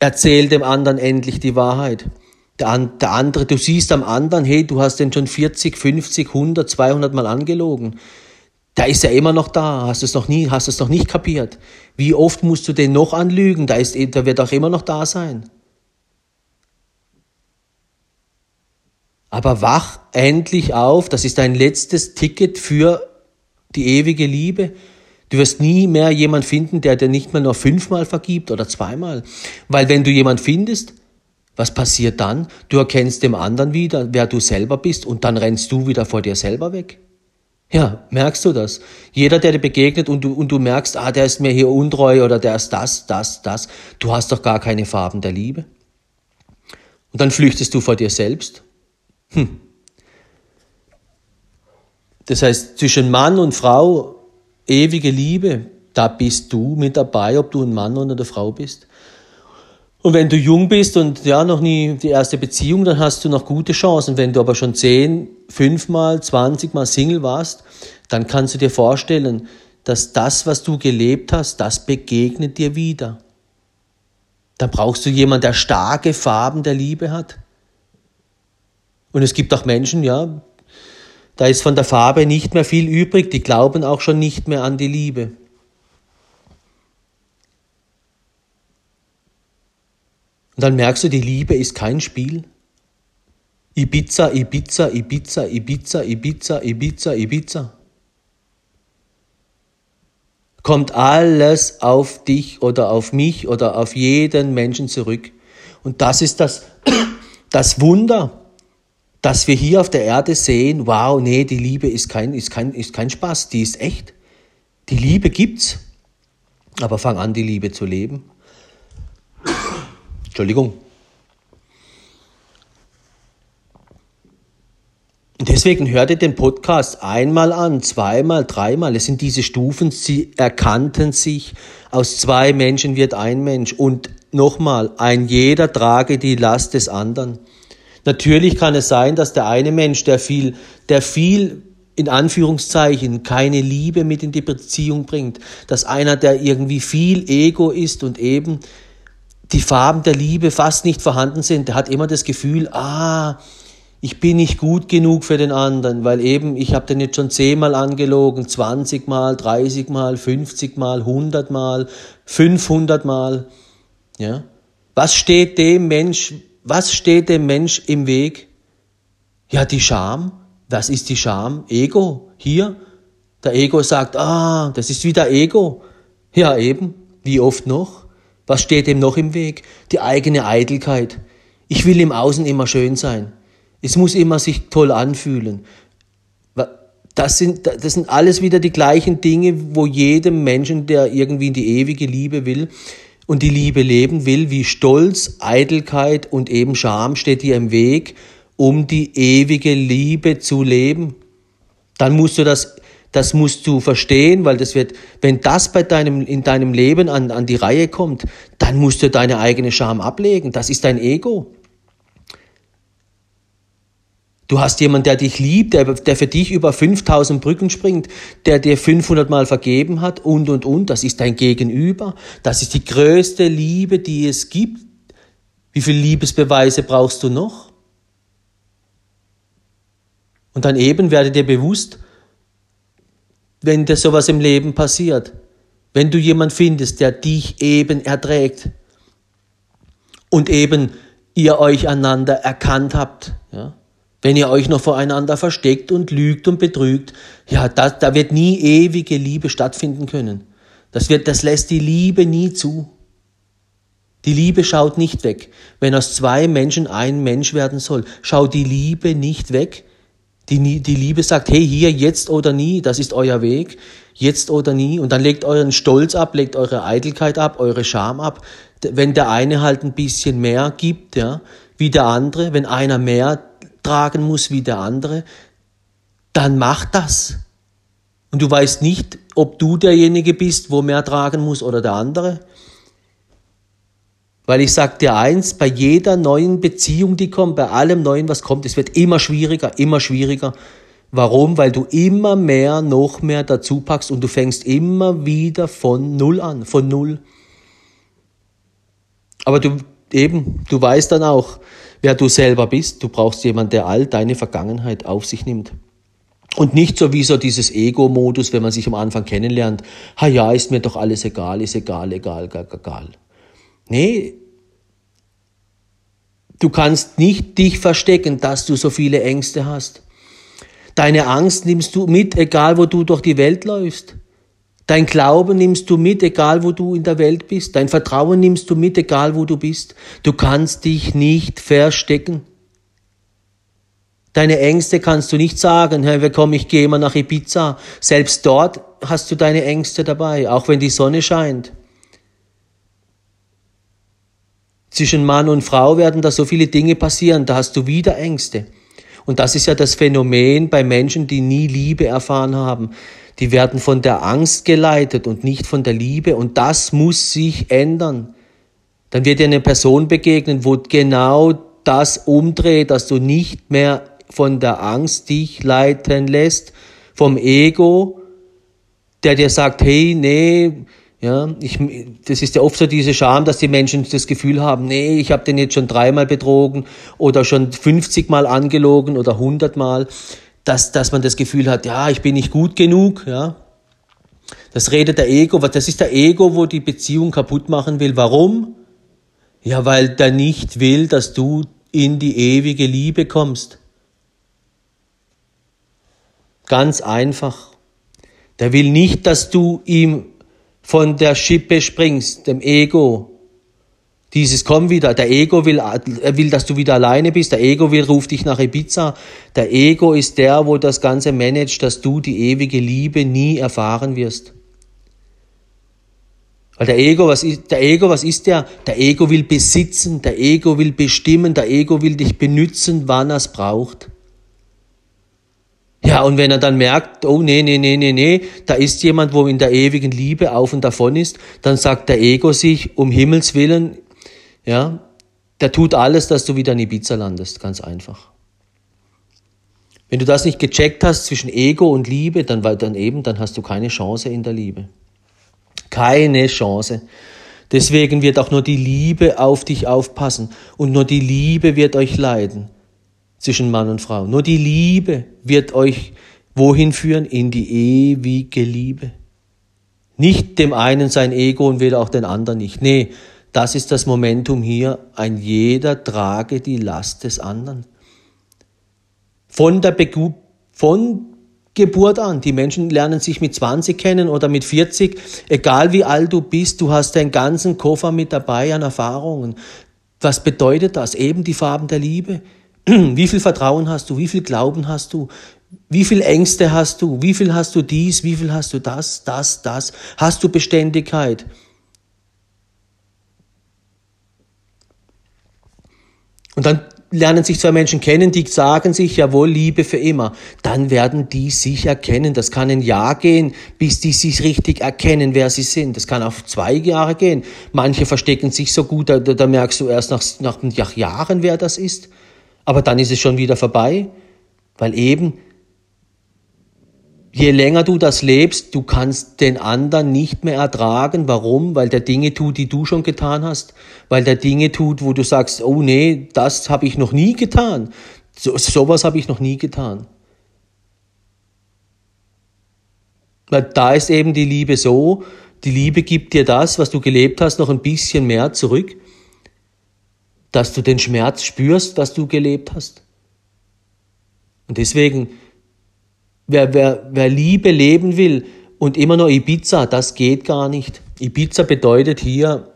erzähl dem anderen endlich die Wahrheit. Der, der andere, du siehst am anderen, hey, du hast den schon 40, 50, 100, 200 Mal angelogen. Da ist er immer noch da. Hast du es noch nie, hast es noch nicht kapiert? Wie oft musst du den noch anlügen? Da ist, der wird auch immer noch da sein. Aber wach endlich auf. Das ist dein letztes Ticket für die ewige Liebe. Du wirst nie mehr jemand finden, der dir nicht mal nur fünfmal vergibt oder zweimal. Weil wenn du jemand findest, was passiert dann? Du erkennst dem anderen wieder, wer du selber bist und dann rennst du wieder vor dir selber weg. Ja, merkst du das? Jeder, der dir begegnet und du, und du merkst, ah, der ist mir hier untreu oder der ist das, das, das, du hast doch gar keine Farben der Liebe. Und dann flüchtest du vor dir selbst. Hm. Das heißt, zwischen Mann und Frau, ewige Liebe, da bist du mit dabei, ob du ein Mann oder eine Frau bist. Und wenn du jung bist und ja noch nie die erste Beziehung, dann hast du noch gute Chancen. Wenn du aber schon zehn, fünfmal, zwanzigmal Single warst, dann kannst du dir vorstellen, dass das, was du gelebt hast, das begegnet dir wieder. Dann brauchst du jemanden, der starke Farben der Liebe hat. Und es gibt auch Menschen, ja, da ist von der Farbe nicht mehr viel übrig, die glauben auch schon nicht mehr an die Liebe. Und dann merkst du, die Liebe ist kein Spiel. Ibiza, Ibiza, Ibiza, Ibiza, Ibiza, Ibiza, Ibiza. Kommt alles auf dich oder auf mich oder auf jeden Menschen zurück. Und das ist das, das Wunder, dass wir hier auf der Erde sehen, wow, nee, die Liebe ist kein, ist kein, ist kein Spaß, die ist echt. Die Liebe gibt's, aber fang an, die Liebe zu leben. Entschuldigung. Deswegen hört ihr den Podcast einmal an, zweimal, dreimal. Es sind diese Stufen, sie erkannten sich. Aus zwei Menschen wird ein Mensch. Und nochmal, ein jeder trage die Last des anderen. Natürlich kann es sein, dass der eine Mensch, der viel, der viel in Anführungszeichen keine Liebe mit in die Beziehung bringt, dass einer, der irgendwie viel Ego ist und eben die Farben der Liebe fast nicht vorhanden sind, der hat immer das Gefühl, ah, ich bin nicht gut genug für den anderen, weil eben ich habe den jetzt schon zehnmal angelogen, 20 Mal, 30 Mal, 50 Mal, 100 Mal, 500 Mal. Ja? Was steht dem Mensch, was steht dem Mensch im Weg? Ja, die Scham. Was ist die Scham? Ego. Hier. Der Ego sagt, ah, das ist wieder Ego. Ja, eben. Wie oft noch? Was steht dem noch im Weg? Die eigene Eitelkeit. Ich will im Außen immer schön sein. Es muss immer sich toll anfühlen. Das sind, das sind alles wieder die gleichen Dinge, wo jedem Menschen, der irgendwie in die ewige Liebe will und die Liebe leben will, wie Stolz, Eitelkeit und eben Scham steht dir im Weg, um die ewige Liebe zu leben. Dann musst du das das musst du verstehen, weil das wird, wenn das bei deinem, in deinem Leben an, an die Reihe kommt, dann musst du deine eigene Scham ablegen. Das ist dein Ego. Du hast jemanden, der dich liebt, der, der für dich über 5000 Brücken springt, der dir 500 Mal vergeben hat und, und, und. Das ist dein Gegenüber. Das ist die größte Liebe, die es gibt. Wie viele Liebesbeweise brauchst du noch? Und dann eben werde dir bewusst, wenn dir sowas im Leben passiert. Wenn du jemand findest, der dich eben erträgt und eben ihr euch einander erkannt habt, ja, Wenn ihr euch noch voreinander versteckt und lügt und betrügt, ja, da, da wird nie ewige Liebe stattfinden können. Das wird, das lässt die Liebe nie zu. Die Liebe schaut nicht weg. Wenn aus zwei Menschen ein Mensch werden soll, schaut die Liebe nicht weg. Die, die Liebe sagt, hey, hier, jetzt oder nie, das ist euer Weg, jetzt oder nie. Und dann legt euren Stolz ab, legt eure Eitelkeit ab, eure Scham ab. Wenn der eine halt ein bisschen mehr gibt, ja, wie der andere, wenn einer mehr tragen muss wie der andere, dann macht das. Und du weißt nicht, ob du derjenige bist, wo mehr tragen muss oder der andere. Weil ich sag dir eins, bei jeder neuen Beziehung, die kommt, bei allem Neuen, was kommt, es wird immer schwieriger, immer schwieriger. Warum? Weil du immer mehr, noch mehr dazu packst und du fängst immer wieder von Null an, von Null. Aber du eben, du weißt dann auch, wer du selber bist. Du brauchst jemanden, der all deine Vergangenheit auf sich nimmt. Und nicht so wie so dieses Ego-Modus, wenn man sich am Anfang kennenlernt. Ha ja, ist mir doch alles egal, ist egal, egal, egal, egal. Nee. Du kannst nicht dich verstecken, dass du so viele Ängste hast. Deine Angst nimmst du mit, egal wo du durch die Welt läufst. Dein Glauben nimmst du mit, egal wo du in der Welt bist. Dein Vertrauen nimmst du mit, egal wo du bist. Du kannst dich nicht verstecken. Deine Ängste kannst du nicht sagen, hey, komm, ich gehe mal nach Ibiza. Selbst dort hast du deine Ängste dabei, auch wenn die Sonne scheint. Zwischen Mann und Frau werden da so viele Dinge passieren, da hast du wieder Ängste. Und das ist ja das Phänomen bei Menschen, die nie Liebe erfahren haben. Die werden von der Angst geleitet und nicht von der Liebe. Und das muss sich ändern. Dann wird dir eine Person begegnen, wo genau das umdreht, dass du nicht mehr von der Angst dich leiten lässt, vom Ego, der dir sagt, hey, nee, ja, ich, das ist ja oft so diese Scham, dass die Menschen das Gefühl haben, nee, ich habe den jetzt schon dreimal betrogen oder schon 50 Mal angelogen oder 100 Mal, dass, dass man das Gefühl hat, ja, ich bin nicht gut genug, ja. Das redet der Ego, das ist der Ego, wo die Beziehung kaputt machen will. Warum? Ja, weil der nicht will, dass du in die ewige Liebe kommst. Ganz einfach. Der will nicht, dass du ihm von der Schippe springst, dem Ego. Dieses komm wieder. Der Ego will, will, dass du wieder alleine bist. Der Ego will, ruft dich nach Ibiza. Der Ego ist der, wo das Ganze managt, dass du die ewige Liebe nie erfahren wirst. Weil der Ego, was ist, der Ego, was ist der? Der Ego will besitzen, der Ego will bestimmen, der Ego will dich benutzen, wann er es braucht. Ja, und wenn er dann merkt, oh nee, nee, nee, nee, nee, da ist jemand, wo in der ewigen Liebe auf und davon ist, dann sagt der Ego sich, um Himmels Willen, ja, der tut alles, dass du wieder in Ibiza landest, ganz einfach. Wenn du das nicht gecheckt hast zwischen Ego und Liebe, dann, dann eben, dann hast du keine Chance in der Liebe. Keine Chance. Deswegen wird auch nur die Liebe auf dich aufpassen und nur die Liebe wird euch leiden zwischen Mann und Frau. Nur die Liebe wird euch wohin führen? In die ewige Liebe. Nicht dem einen sein Ego und weder auch den anderen nicht. Nee, das ist das Momentum hier. Ein jeder trage die Last des anderen. Von der Begu von Geburt an. Die Menschen lernen sich mit 20 kennen oder mit 40. Egal wie alt du bist, du hast deinen ganzen Koffer mit dabei an Erfahrungen. Was bedeutet das? Eben die Farben der Liebe. Wie viel Vertrauen hast du? Wie viel Glauben hast du? Wie viel Ängste hast du? Wie viel hast du dies? Wie viel hast du das? Das, das? Hast du Beständigkeit? Und dann lernen sich zwei Menschen kennen, die sagen sich, jawohl, Liebe für immer. Dann werden die sich erkennen. Das kann ein Jahr gehen, bis die sich richtig erkennen, wer sie sind. Das kann auf zwei Jahre gehen. Manche verstecken sich so gut, da, da merkst du erst nach, nach Jahren, wer das ist. Aber dann ist es schon wieder vorbei, weil eben, je länger du das lebst, du kannst den anderen nicht mehr ertragen. Warum? Weil der Dinge tut, die du schon getan hast. Weil der Dinge tut, wo du sagst, oh nee, das habe ich noch nie getan. So, sowas habe ich noch nie getan. Weil da ist eben die Liebe so, die Liebe gibt dir das, was du gelebt hast, noch ein bisschen mehr zurück dass du den Schmerz spürst, was du gelebt hast. Und deswegen, wer, wer, wer Liebe leben will und immer nur Ibiza, das geht gar nicht. Ibiza bedeutet hier,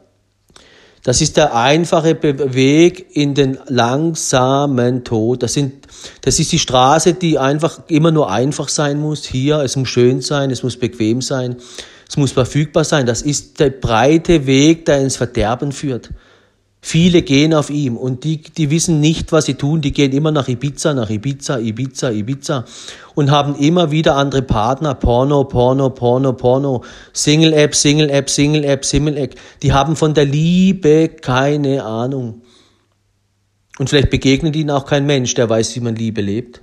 das ist der einfache Weg in den langsamen Tod. Das, sind, das ist die Straße, die einfach immer nur einfach sein muss. Hier, es muss schön sein, es muss bequem sein, es muss verfügbar sein. Das ist der breite Weg, der ins Verderben führt. Viele gehen auf ihm und die, die wissen nicht, was sie tun. Die gehen immer nach Ibiza, nach Ibiza, Ibiza, Ibiza und haben immer wieder andere Partner. Porno, Porno, Porno, Porno. Single-App, Single-App, Single-App, Single-App. Die haben von der Liebe keine Ahnung. Und vielleicht begegnet ihnen auch kein Mensch, der weiß, wie man Liebe lebt.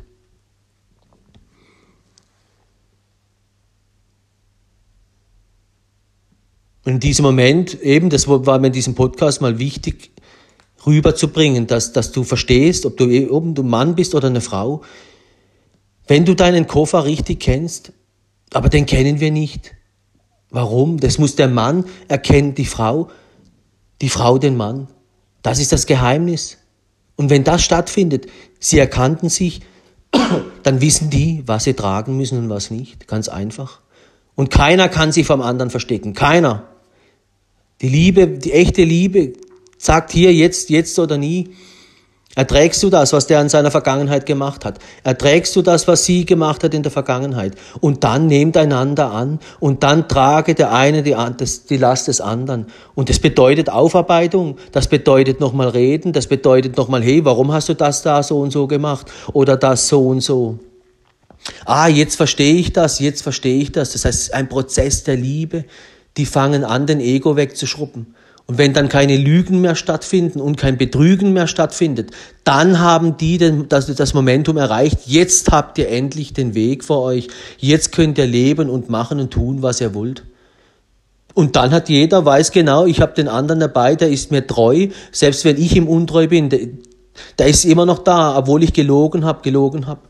In diesem Moment, eben, das war mir in diesem Podcast mal wichtig, rüberzubringen, dass, dass du verstehst, ob du, ob ein Mann bist oder eine Frau. Wenn du deinen Koffer richtig kennst, aber den kennen wir nicht. Warum? Das muss der Mann erkennen, die Frau, die Frau den Mann. Das ist das Geheimnis. Und wenn das stattfindet, sie erkannten sich, dann wissen die, was sie tragen müssen und was nicht. Ganz einfach. Und keiner kann sich vom anderen verstecken. Keiner. Die Liebe, die echte Liebe sagt hier jetzt, jetzt oder nie. Erträgst du das, was der in seiner Vergangenheit gemacht hat? Erträgst du das, was sie gemacht hat in der Vergangenheit? Und dann nehmt einander an und dann trage der eine die, die Last des anderen. Und das bedeutet Aufarbeitung, das bedeutet nochmal reden, das bedeutet nochmal, hey, warum hast du das da so und so gemacht oder das so und so? Ah, jetzt verstehe ich das, jetzt verstehe ich das. Das heißt, ein Prozess der Liebe, die fangen an, den Ego wegzuschrubben. Und wenn dann keine Lügen mehr stattfinden und kein Betrügen mehr stattfindet, dann haben die den, das, das Momentum erreicht. Jetzt habt ihr endlich den Weg vor euch. Jetzt könnt ihr leben und machen und tun, was ihr wollt. Und dann hat jeder, weiß genau, ich habe den anderen dabei, der ist mir treu. Selbst wenn ich ihm untreu bin, der, der ist immer noch da, obwohl ich gelogen habe, gelogen habe.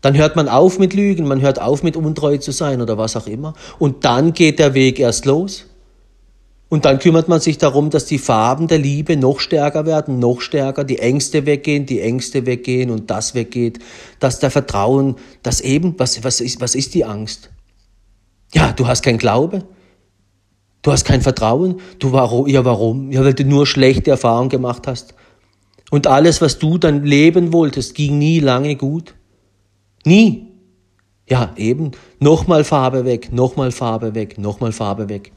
Dann hört man auf mit Lügen, man hört auf mit untreu zu sein oder was auch immer. Und dann geht der Weg erst los. Und dann kümmert man sich darum, dass die Farben der Liebe noch stärker werden, noch stärker, die Ängste weggehen, die Ängste weggehen und das weggeht, dass der Vertrauen, dass eben, was, was, ist, was ist die Angst? Ja, du hast kein Glaube, du hast kein Vertrauen, du warum, ja warum? Ja, weil du nur schlechte Erfahrungen gemacht hast. Und alles, was du dann leben wolltest, ging nie lange gut. Nie. Ja, eben, nochmal Farbe weg, nochmal Farbe weg, nochmal Farbe weg.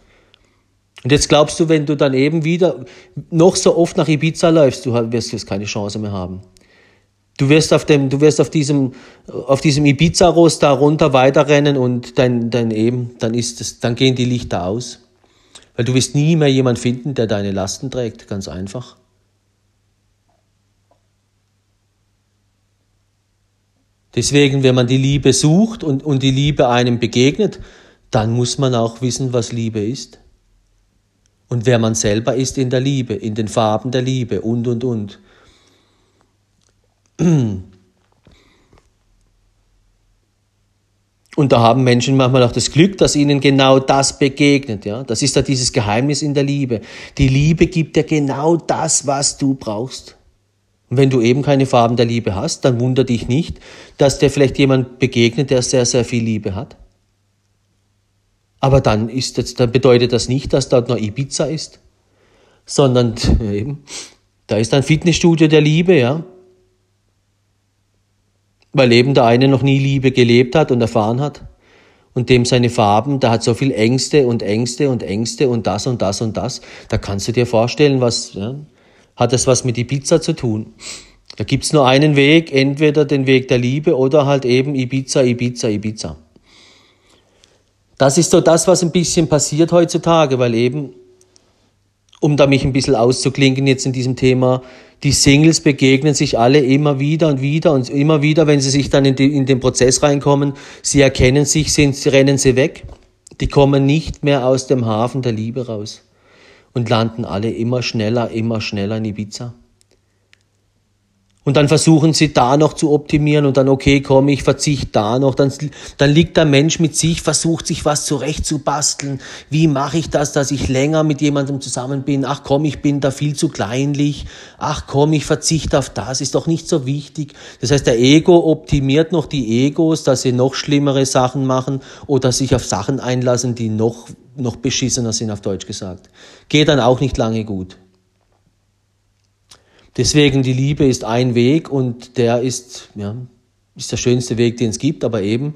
Und jetzt glaubst du, wenn du dann eben wieder noch so oft nach Ibiza läufst, du wirst jetzt keine Chance mehr haben. Du wirst auf dem, du wirst auf diesem, auf diesem Ibiza-Rost da runter weiterrennen und dann, dann eben, dann ist es, dann gehen die Lichter aus. Weil du wirst nie mehr jemand finden, der deine Lasten trägt, ganz einfach. Deswegen, wenn man die Liebe sucht und, und die Liebe einem begegnet, dann muss man auch wissen, was Liebe ist und wer man selber ist in der Liebe, in den Farben der Liebe und, und, und. Und da haben Menschen manchmal auch das Glück, dass ihnen genau das begegnet. Ja? Das ist da dieses Geheimnis in der Liebe. Die Liebe gibt dir genau das, was du brauchst. Und wenn du eben keine Farben der Liebe hast, dann wundert dich nicht, dass dir vielleicht jemand begegnet, der sehr, sehr viel Liebe hat. Aber dann, ist das, dann bedeutet das nicht, dass dort nur Ibiza ist, sondern eben, da ist ein Fitnessstudio der Liebe, ja. Weil eben der eine noch nie Liebe gelebt hat und erfahren hat und dem seine Farben, da hat so viel Ängste und Ängste und Ängste und das und das und das. Da kannst du dir vorstellen, was ja, hat das was mit Ibiza zu tun. Da gibt's nur einen Weg, entweder den Weg der Liebe oder halt eben Ibiza, Ibiza, Ibiza. Das ist so das, was ein bisschen passiert heutzutage, weil eben, um da mich ein bisschen auszuklinken jetzt in diesem Thema, die Singles begegnen sich alle immer wieder und wieder und immer wieder, wenn sie sich dann in, die, in den Prozess reinkommen, sie erkennen sich, sind, rennen sie weg. Die kommen nicht mehr aus dem Hafen der Liebe raus und landen alle immer schneller, immer schneller in Ibiza. Und dann versuchen sie da noch zu optimieren und dann, okay, komm, ich verzichte da noch. Dann, dann liegt der Mensch mit sich, versucht sich was zurechtzubasteln. Wie mache ich das, dass ich länger mit jemandem zusammen bin? Ach komm, ich bin da viel zu kleinlich. Ach komm, ich verzichte auf das, ist doch nicht so wichtig. Das heißt, der Ego optimiert noch die Egos, dass sie noch schlimmere Sachen machen oder sich auf Sachen einlassen, die noch, noch beschissener sind, auf Deutsch gesagt. Geht dann auch nicht lange gut. Deswegen die Liebe ist ein Weg und der ist, ja, ist der schönste Weg, den es gibt, aber eben,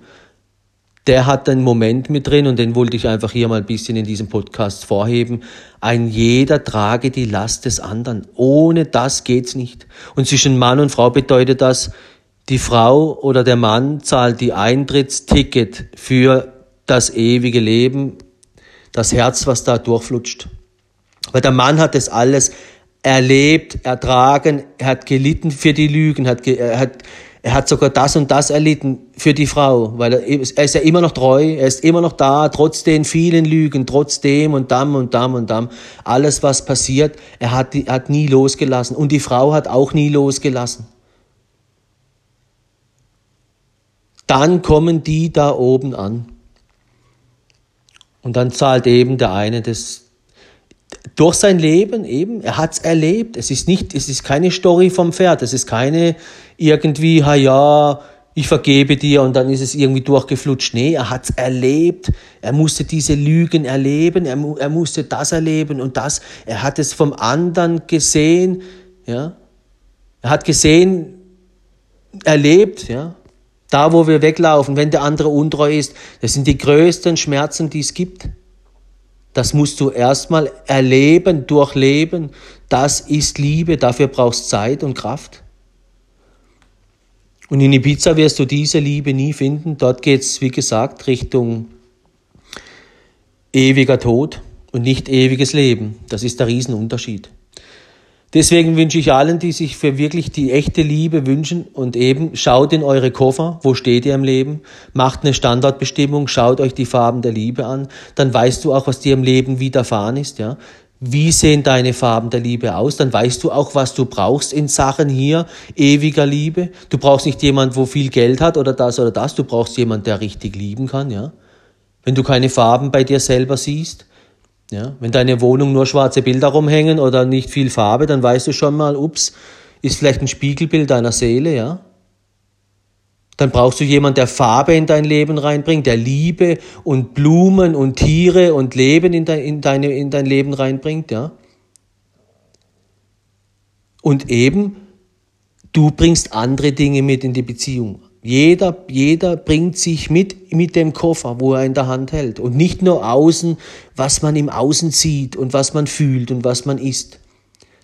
der hat einen Moment mit drin und den wollte ich einfach hier mal ein bisschen in diesem Podcast vorheben. Ein jeder trage die Last des anderen. Ohne das geht's nicht. Und zwischen Mann und Frau bedeutet das, die Frau oder der Mann zahlt die Eintrittsticket für das ewige Leben, das Herz, was da durchflutscht. Weil der Mann hat das alles erlebt, ertragen, er hat gelitten für die Lügen, er hat, er hat sogar das und das erlitten für die Frau, weil er, er ist ja immer noch treu, er ist immer noch da, trotz den vielen Lügen, trotzdem und dam und dam und dam, alles was passiert, er hat, er hat nie losgelassen und die Frau hat auch nie losgelassen. Dann kommen die da oben an. Und dann zahlt eben der eine das, durch sein Leben eben, er hat's erlebt. Es ist nicht, es ist keine Story vom Pferd, es ist keine irgendwie, ha ja, ich vergebe dir und dann ist es irgendwie durchgeflutscht. Nee, er hat's erlebt. Er musste diese Lügen erleben, er, er musste das erleben und das. Er hat es vom anderen gesehen, ja. Er hat gesehen, erlebt, ja. Da, wo wir weglaufen, wenn der andere untreu ist, das sind die größten Schmerzen, die es gibt. Das musst du erstmal erleben, durchleben. Das ist Liebe, dafür brauchst du Zeit und Kraft. Und in Ibiza wirst du diese Liebe nie finden. Dort geht es, wie gesagt, Richtung ewiger Tod und nicht ewiges Leben. Das ist der Riesenunterschied. Deswegen wünsche ich allen, die sich für wirklich die echte Liebe wünschen und eben schaut in eure Koffer, wo steht ihr im Leben, macht eine Standardbestimmung, schaut euch die Farben der Liebe an, dann weißt du auch, was dir im Leben widerfahren ist, ja. Wie sehen deine Farben der Liebe aus? Dann weißt du auch, was du brauchst in Sachen hier ewiger Liebe. Du brauchst nicht jemand, wo viel Geld hat oder das oder das. Du brauchst jemand, der richtig lieben kann, ja. Wenn du keine Farben bei dir selber siehst, ja, wenn deine Wohnung nur schwarze Bilder rumhängen oder nicht viel Farbe, dann weißt du schon mal, ups, ist vielleicht ein Spiegelbild deiner Seele, ja. Dann brauchst du jemanden, der Farbe in dein Leben reinbringt, der Liebe und Blumen und Tiere und Leben in dein, in deine, in dein Leben reinbringt, ja. Und eben, du bringst andere Dinge mit in die Beziehung. Jeder, jeder bringt sich mit, mit dem Koffer, wo er in der Hand hält. Und nicht nur außen, was man im Außen sieht und was man fühlt und was man isst.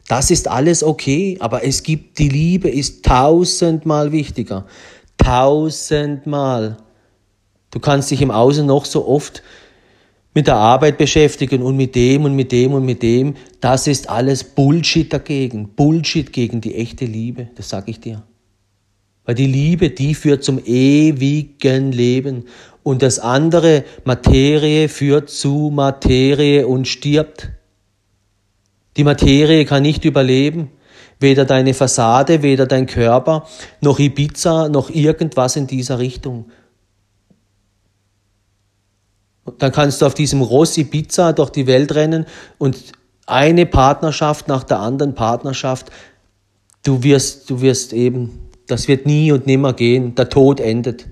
Das ist alles okay, aber es gibt, die Liebe ist tausendmal wichtiger. Tausendmal. Du kannst dich im Außen noch so oft mit der Arbeit beschäftigen und mit dem und mit dem und mit dem. Das ist alles Bullshit dagegen. Bullshit gegen die echte Liebe. Das sag ich dir. Weil die Liebe, die führt zum ewigen Leben. Und das andere, Materie, führt zu Materie und stirbt. Die Materie kann nicht überleben. Weder deine Fassade, weder dein Körper, noch Ibiza, noch irgendwas in dieser Richtung. Dann kannst du auf diesem Ross Ibiza durch die Welt rennen und eine Partnerschaft nach der anderen Partnerschaft. Du wirst, du wirst eben das wird nie und nimmer gehen. Der Tod endet.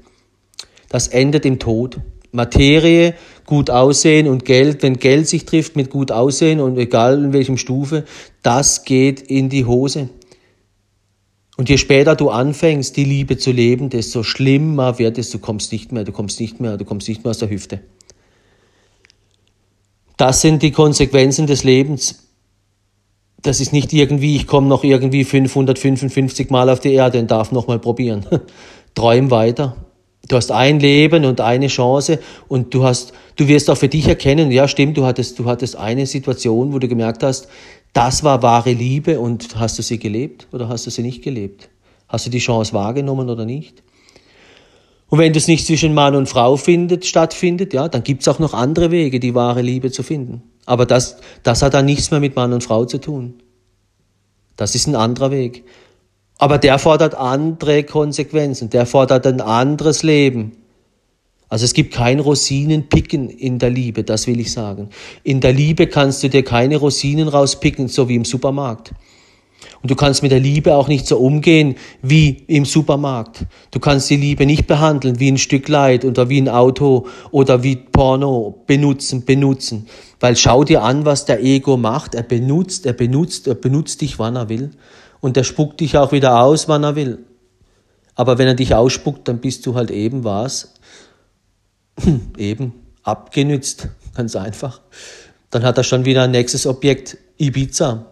Das endet im Tod. Materie, gut aussehen und Geld, wenn Geld sich trifft mit gut aussehen und egal in welchem Stufe, das geht in die Hose. Und je später du anfängst, die Liebe zu leben, desto schlimmer wird es, du kommst nicht mehr, du kommst nicht mehr, du kommst nicht mehr aus der Hüfte. Das sind die Konsequenzen des Lebens das ist nicht irgendwie, ich komme noch irgendwie 555 Mal auf die Erde und darf noch mal probieren. Träum weiter. Du hast ein Leben und eine Chance und du hast, du wirst auch für dich erkennen, ja stimmt, du hattest, du hattest eine Situation, wo du gemerkt hast, das war wahre Liebe und hast du sie gelebt oder hast du sie nicht gelebt? Hast du die Chance wahrgenommen oder nicht? Und wenn das nicht zwischen Mann und Frau findet, stattfindet, ja, dann gibt's auch noch andere Wege, die wahre Liebe zu finden. Aber das, das hat dann nichts mehr mit Mann und Frau zu tun. Das ist ein anderer Weg. Aber der fordert andere Konsequenzen, der fordert ein anderes Leben. Also es gibt kein Rosinenpicken in der Liebe, das will ich sagen. In der Liebe kannst du dir keine Rosinen rauspicken, so wie im Supermarkt. Und du kannst mit der Liebe auch nicht so umgehen wie im Supermarkt. Du kannst die Liebe nicht behandeln wie ein Stück Leid oder wie ein Auto oder wie Porno. Benutzen, benutzen. Weil schau dir an, was der Ego macht. Er benutzt, er benutzt, er benutzt dich, wann er will. Und er spuckt dich auch wieder aus, wann er will. Aber wenn er dich ausspuckt, dann bist du halt eben was? eben abgenützt, ganz einfach. Dann hat er schon wieder ein nächstes Objekt, Ibiza.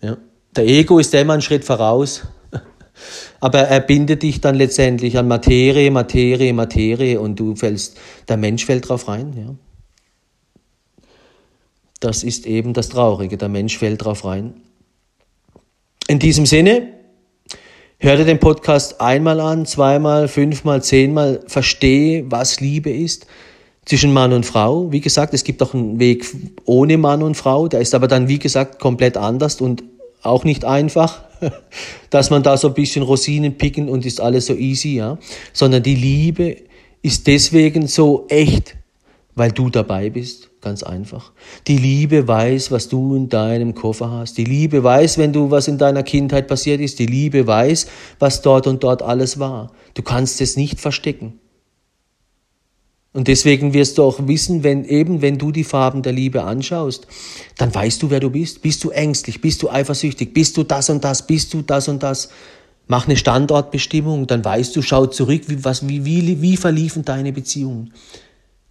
Ja. Der Ego ist immer einen Schritt voraus, aber er bindet dich dann letztendlich an Materie, Materie, Materie und du fällst, der Mensch fällt drauf rein. Ja. Das ist eben das Traurige, der Mensch fällt drauf rein. In diesem Sinne, Hör dir den Podcast einmal an, zweimal, fünfmal, zehnmal, verstehe, was Liebe ist zwischen Mann und Frau. Wie gesagt, es gibt auch einen Weg ohne Mann und Frau, der ist aber dann, wie gesagt, komplett anders und auch nicht einfach, dass man da so ein bisschen Rosinen picken und ist alles so easy, ja. Sondern die Liebe ist deswegen so echt, weil du dabei bist. Ganz einfach. Die Liebe weiß, was du in deinem Koffer hast. Die Liebe weiß, wenn du was in deiner Kindheit passiert ist. Die Liebe weiß, was dort und dort alles war. Du kannst es nicht verstecken. Und deswegen wirst du auch wissen, wenn eben, wenn du die Farben der Liebe anschaust, dann weißt du, wer du bist. Bist du ängstlich? Bist du eifersüchtig? Bist du das und das? Bist du das und das? Mach eine Standortbestimmung, dann weißt du, schau zurück, wie, was, wie, wie, wie verliefen deine Beziehungen.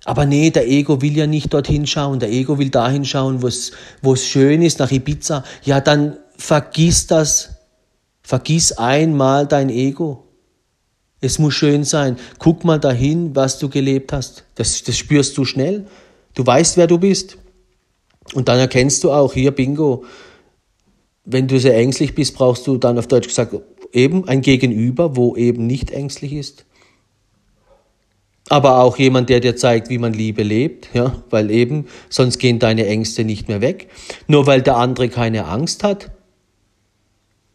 Aber nee, der Ego will ja nicht dorthin schauen. Der Ego will dahin schauen, wo es schön ist, nach Ibiza. Ja, dann vergiss das. Vergiss einmal dein Ego. Es muss schön sein. Guck mal dahin, was du gelebt hast. Das, das spürst du schnell. Du weißt, wer du bist. Und dann erkennst du auch, hier, Bingo, wenn du sehr ängstlich bist, brauchst du dann auf Deutsch gesagt eben ein Gegenüber, wo eben nicht ängstlich ist aber auch jemand, der dir zeigt, wie man Liebe lebt, ja, weil eben, sonst gehen deine Ängste nicht mehr weg. Nur weil der andere keine Angst hat.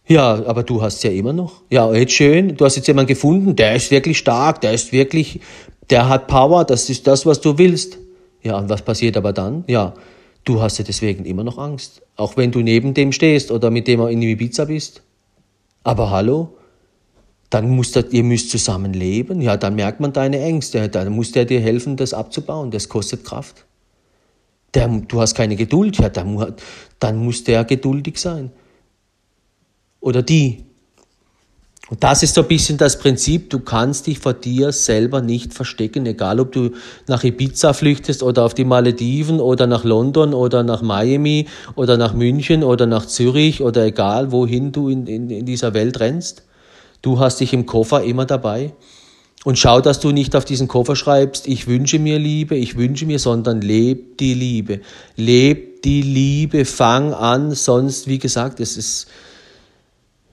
Ja, aber du hast ja immer noch. Ja, jetzt schön, du hast jetzt jemanden gefunden, der ist wirklich stark, der ist wirklich, der hat Power, das ist das, was du willst. Ja, und was passiert aber dann? Ja, du hast ja deswegen immer noch Angst. Auch wenn du neben dem stehst oder mit dem in Ibiza bist. Aber hallo, dann muss das, ihr müsst zusammen leben, ja, dann merkt man deine Ängste, dann muss der dir helfen, das abzubauen, das kostet Kraft. Der, du hast keine Geduld, ja, dann, dann muss der geduldig sein. Oder die. Und das ist so ein bisschen das Prinzip, du kannst dich vor dir selber nicht verstecken, egal ob du nach Ibiza flüchtest oder auf die Malediven oder nach London oder nach Miami oder nach München oder nach Zürich oder egal wohin du in, in, in dieser Welt rennst. Du hast dich im Koffer immer dabei. Und schau, dass du nicht auf diesen Koffer schreibst, ich wünsche mir Liebe, ich wünsche mir, sondern leb die Liebe. Leb die Liebe, fang an, sonst, wie gesagt, es ist,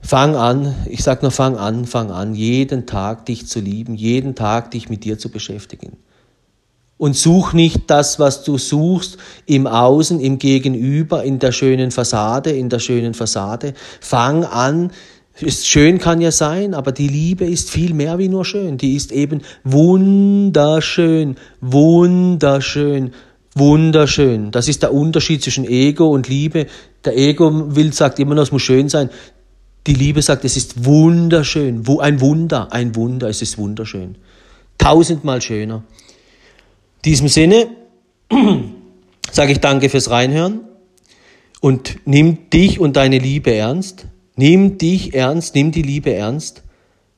fang an, ich sag nur fang an, fang an, jeden Tag dich zu lieben, jeden Tag dich mit dir zu beschäftigen. Und such nicht das, was du suchst, im Außen, im Gegenüber, in der schönen Fassade, in der schönen Fassade. Fang an, ist schön kann ja sein, aber die Liebe ist viel mehr wie nur schön. Die ist eben wunderschön, wunderschön, wunderschön. Das ist der Unterschied zwischen Ego und Liebe. Der Ego will, sagt immer noch, es muss schön sein. Die Liebe sagt, es ist wunderschön. Ein Wunder, ein Wunder, es ist wunderschön. Tausendmal schöner. In diesem Sinne sage ich danke fürs Reinhören und nimm dich und deine Liebe ernst. Nimm dich ernst, nimm die Liebe ernst.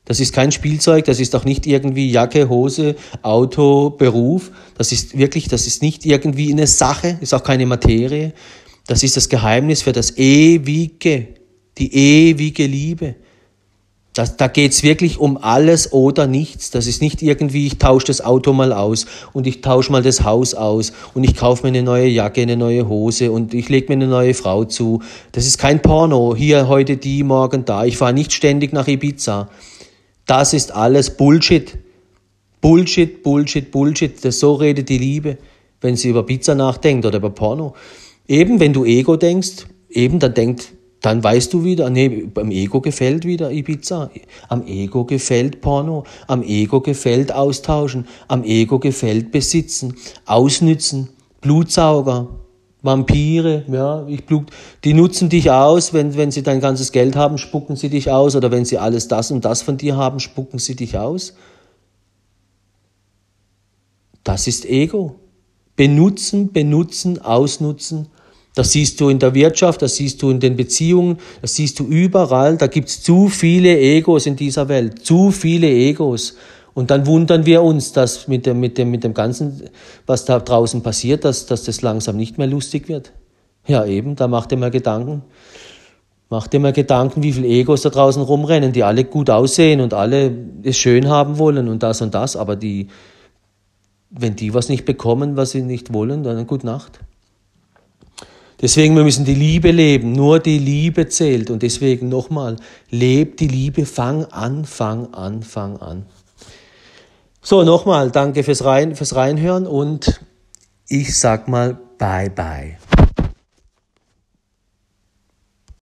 Das ist kein Spielzeug, das ist auch nicht irgendwie Jacke, Hose, Auto, Beruf. Das ist wirklich, das ist nicht irgendwie eine Sache, ist auch keine Materie. Das ist das Geheimnis für das ewige, die ewige Liebe. Das, da geht's wirklich um alles oder nichts. Das ist nicht irgendwie, ich tausche das Auto mal aus und ich tausche mal das Haus aus und ich kaufe mir eine neue Jacke, eine neue Hose und ich lege mir eine neue Frau zu. Das ist kein Porno. Hier heute die, morgen da. Ich fahre nicht ständig nach Ibiza. Das ist alles Bullshit. Bullshit, Bullshit, Bullshit. Das so redet die Liebe, wenn sie über Pizza nachdenkt oder über Porno. Eben, wenn du Ego denkst, eben, dann denkt dann weißt du wieder, nee, am Ego gefällt wieder Ibiza, am Ego gefällt Porno, am Ego gefällt Austauschen, am Ego gefällt Besitzen, Ausnützen, Blutsauger, Vampire, ja, ich blut, die nutzen dich aus, wenn, wenn sie dein ganzes Geld haben, spucken sie dich aus, oder wenn sie alles das und das von dir haben, spucken sie dich aus. Das ist Ego. Benutzen, benutzen, ausnutzen, das siehst du in der Wirtschaft, das siehst du in den Beziehungen, das siehst du überall. Da gibt's zu viele Egos in dieser Welt, zu viele Egos. Und dann wundern wir uns, dass mit dem, mit dem, mit dem Ganzen, was da draußen passiert, dass, dass das langsam nicht mehr lustig wird. Ja, eben, da macht ihr mal Gedanken. Macht dir mal Gedanken, wie viele Egos da draußen rumrennen, die alle gut aussehen und alle es schön haben wollen und das und das, aber die, wenn die was nicht bekommen, was sie nicht wollen, dann gute Nacht. Deswegen, wir müssen die Liebe leben. Nur die Liebe zählt. Und deswegen nochmal, lebt die Liebe, fang an, fang an, fang an. So, nochmal, danke fürs, Rein, fürs Reinhören und ich sag mal bye bye.